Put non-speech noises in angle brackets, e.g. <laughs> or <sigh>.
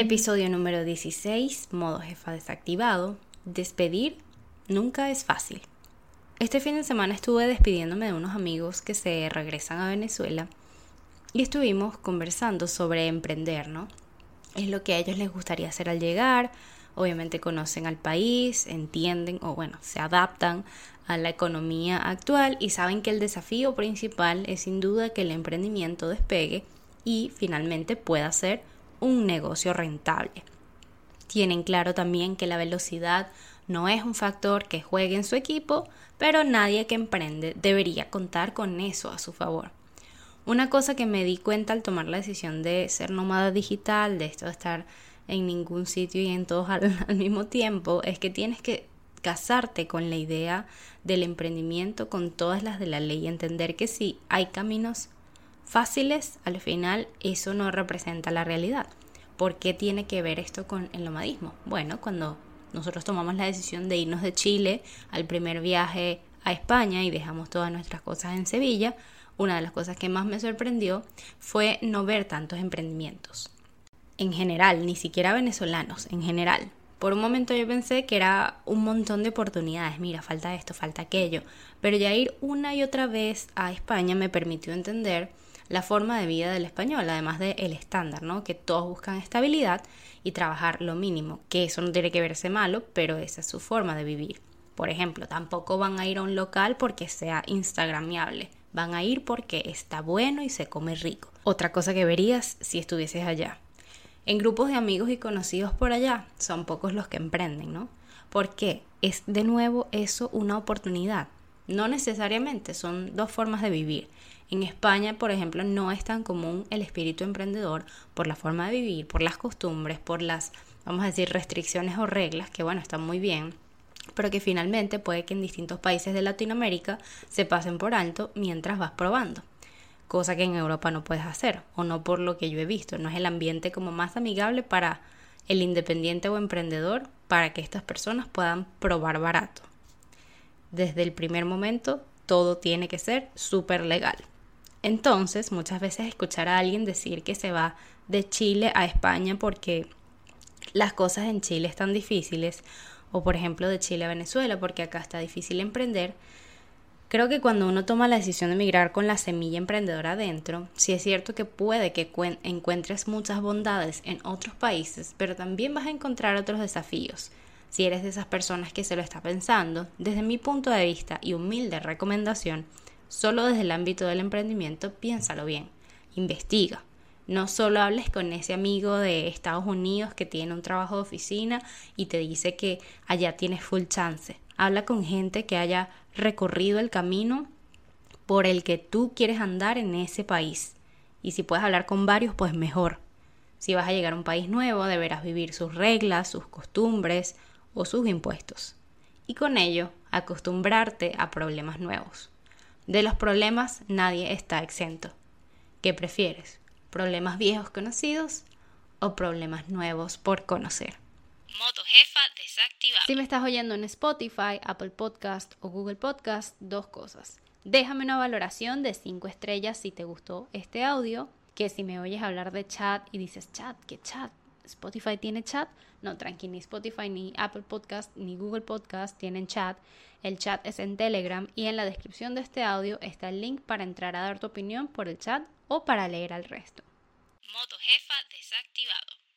Episodio número 16, modo jefa desactivado. Despedir nunca es fácil. Este fin de semana estuve despidiéndome de unos amigos que se regresan a Venezuela y estuvimos conversando sobre emprender, ¿no? Es lo que a ellos les gustaría hacer al llegar. Obviamente conocen al país, entienden o bueno, se adaptan a la economía actual y saben que el desafío principal es sin duda que el emprendimiento despegue y finalmente pueda ser un negocio rentable. Tienen claro también que la velocidad no es un factor que juegue en su equipo, pero nadie que emprende debería contar con eso a su favor. Una cosa que me di cuenta al tomar la decisión de ser nómada digital, de esto de estar en ningún sitio y en todos <laughs> al, al mismo tiempo, es que tienes que casarte con la idea del emprendimiento, con todas las de la ley, entender que si hay caminos fáciles, al final eso no representa la realidad. ¿Por qué tiene que ver esto con el nomadismo? Bueno, cuando nosotros tomamos la decisión de irnos de Chile al primer viaje a España y dejamos todas nuestras cosas en Sevilla, una de las cosas que más me sorprendió fue no ver tantos emprendimientos. En general, ni siquiera venezolanos, en general. Por un momento yo pensé que era un montón de oportunidades, mira, falta esto, falta aquello, pero ya ir una y otra vez a España me permitió entender la forma de vida del español, además del el estándar, ¿no? Que todos buscan estabilidad y trabajar lo mínimo, que eso no tiene que verse malo, pero esa es su forma de vivir. Por ejemplo, tampoco van a ir a un local porque sea instagramiable, van a ir porque está bueno y se come rico. Otra cosa que verías si estuvieses allá. En grupos de amigos y conocidos por allá son pocos los que emprenden, ¿no? Porque es de nuevo eso una oportunidad. No necesariamente, son dos formas de vivir. En España, por ejemplo, no es tan común el espíritu emprendedor por la forma de vivir, por las costumbres, por las, vamos a decir, restricciones o reglas, que bueno, están muy bien, pero que finalmente puede que en distintos países de Latinoamérica se pasen por alto mientras vas probando. Cosa que en Europa no puedes hacer, o no por lo que yo he visto, no es el ambiente como más amigable para el independiente o emprendedor para que estas personas puedan probar barato. Desde el primer momento todo tiene que ser súper legal. Entonces, muchas veces escuchar a alguien decir que se va de Chile a España porque las cosas en Chile están difíciles, o por ejemplo de Chile a Venezuela porque acá está difícil emprender, creo que cuando uno toma la decisión de emigrar con la semilla emprendedora adentro, sí es cierto que puede que encuentres muchas bondades en otros países, pero también vas a encontrar otros desafíos. Si eres de esas personas que se lo está pensando, desde mi punto de vista y humilde recomendación, Solo desde el ámbito del emprendimiento, piénsalo bien, investiga. No solo hables con ese amigo de Estados Unidos que tiene un trabajo de oficina y te dice que allá tienes full chance. Habla con gente que haya recorrido el camino por el que tú quieres andar en ese país. Y si puedes hablar con varios, pues mejor. Si vas a llegar a un país nuevo, deberás vivir sus reglas, sus costumbres o sus impuestos. Y con ello, acostumbrarte a problemas nuevos. De los problemas nadie está exento. ¿Qué prefieres? ¿Problemas viejos conocidos o problemas nuevos por conocer? Modo jefa desactivado. Si me estás oyendo en Spotify, Apple Podcast o Google Podcast, dos cosas. Déjame una valoración de 5 estrellas si te gustó este audio. Que si me oyes hablar de chat y dices chat, ¿qué chat? Spotify tiene chat. No, tranqui, ni Spotify, ni Apple Podcast, ni Google Podcast tienen chat. El chat es en Telegram y en la descripción de este audio está el link para entrar a dar tu opinión por el chat o para leer al resto. Modo jefa desactivado.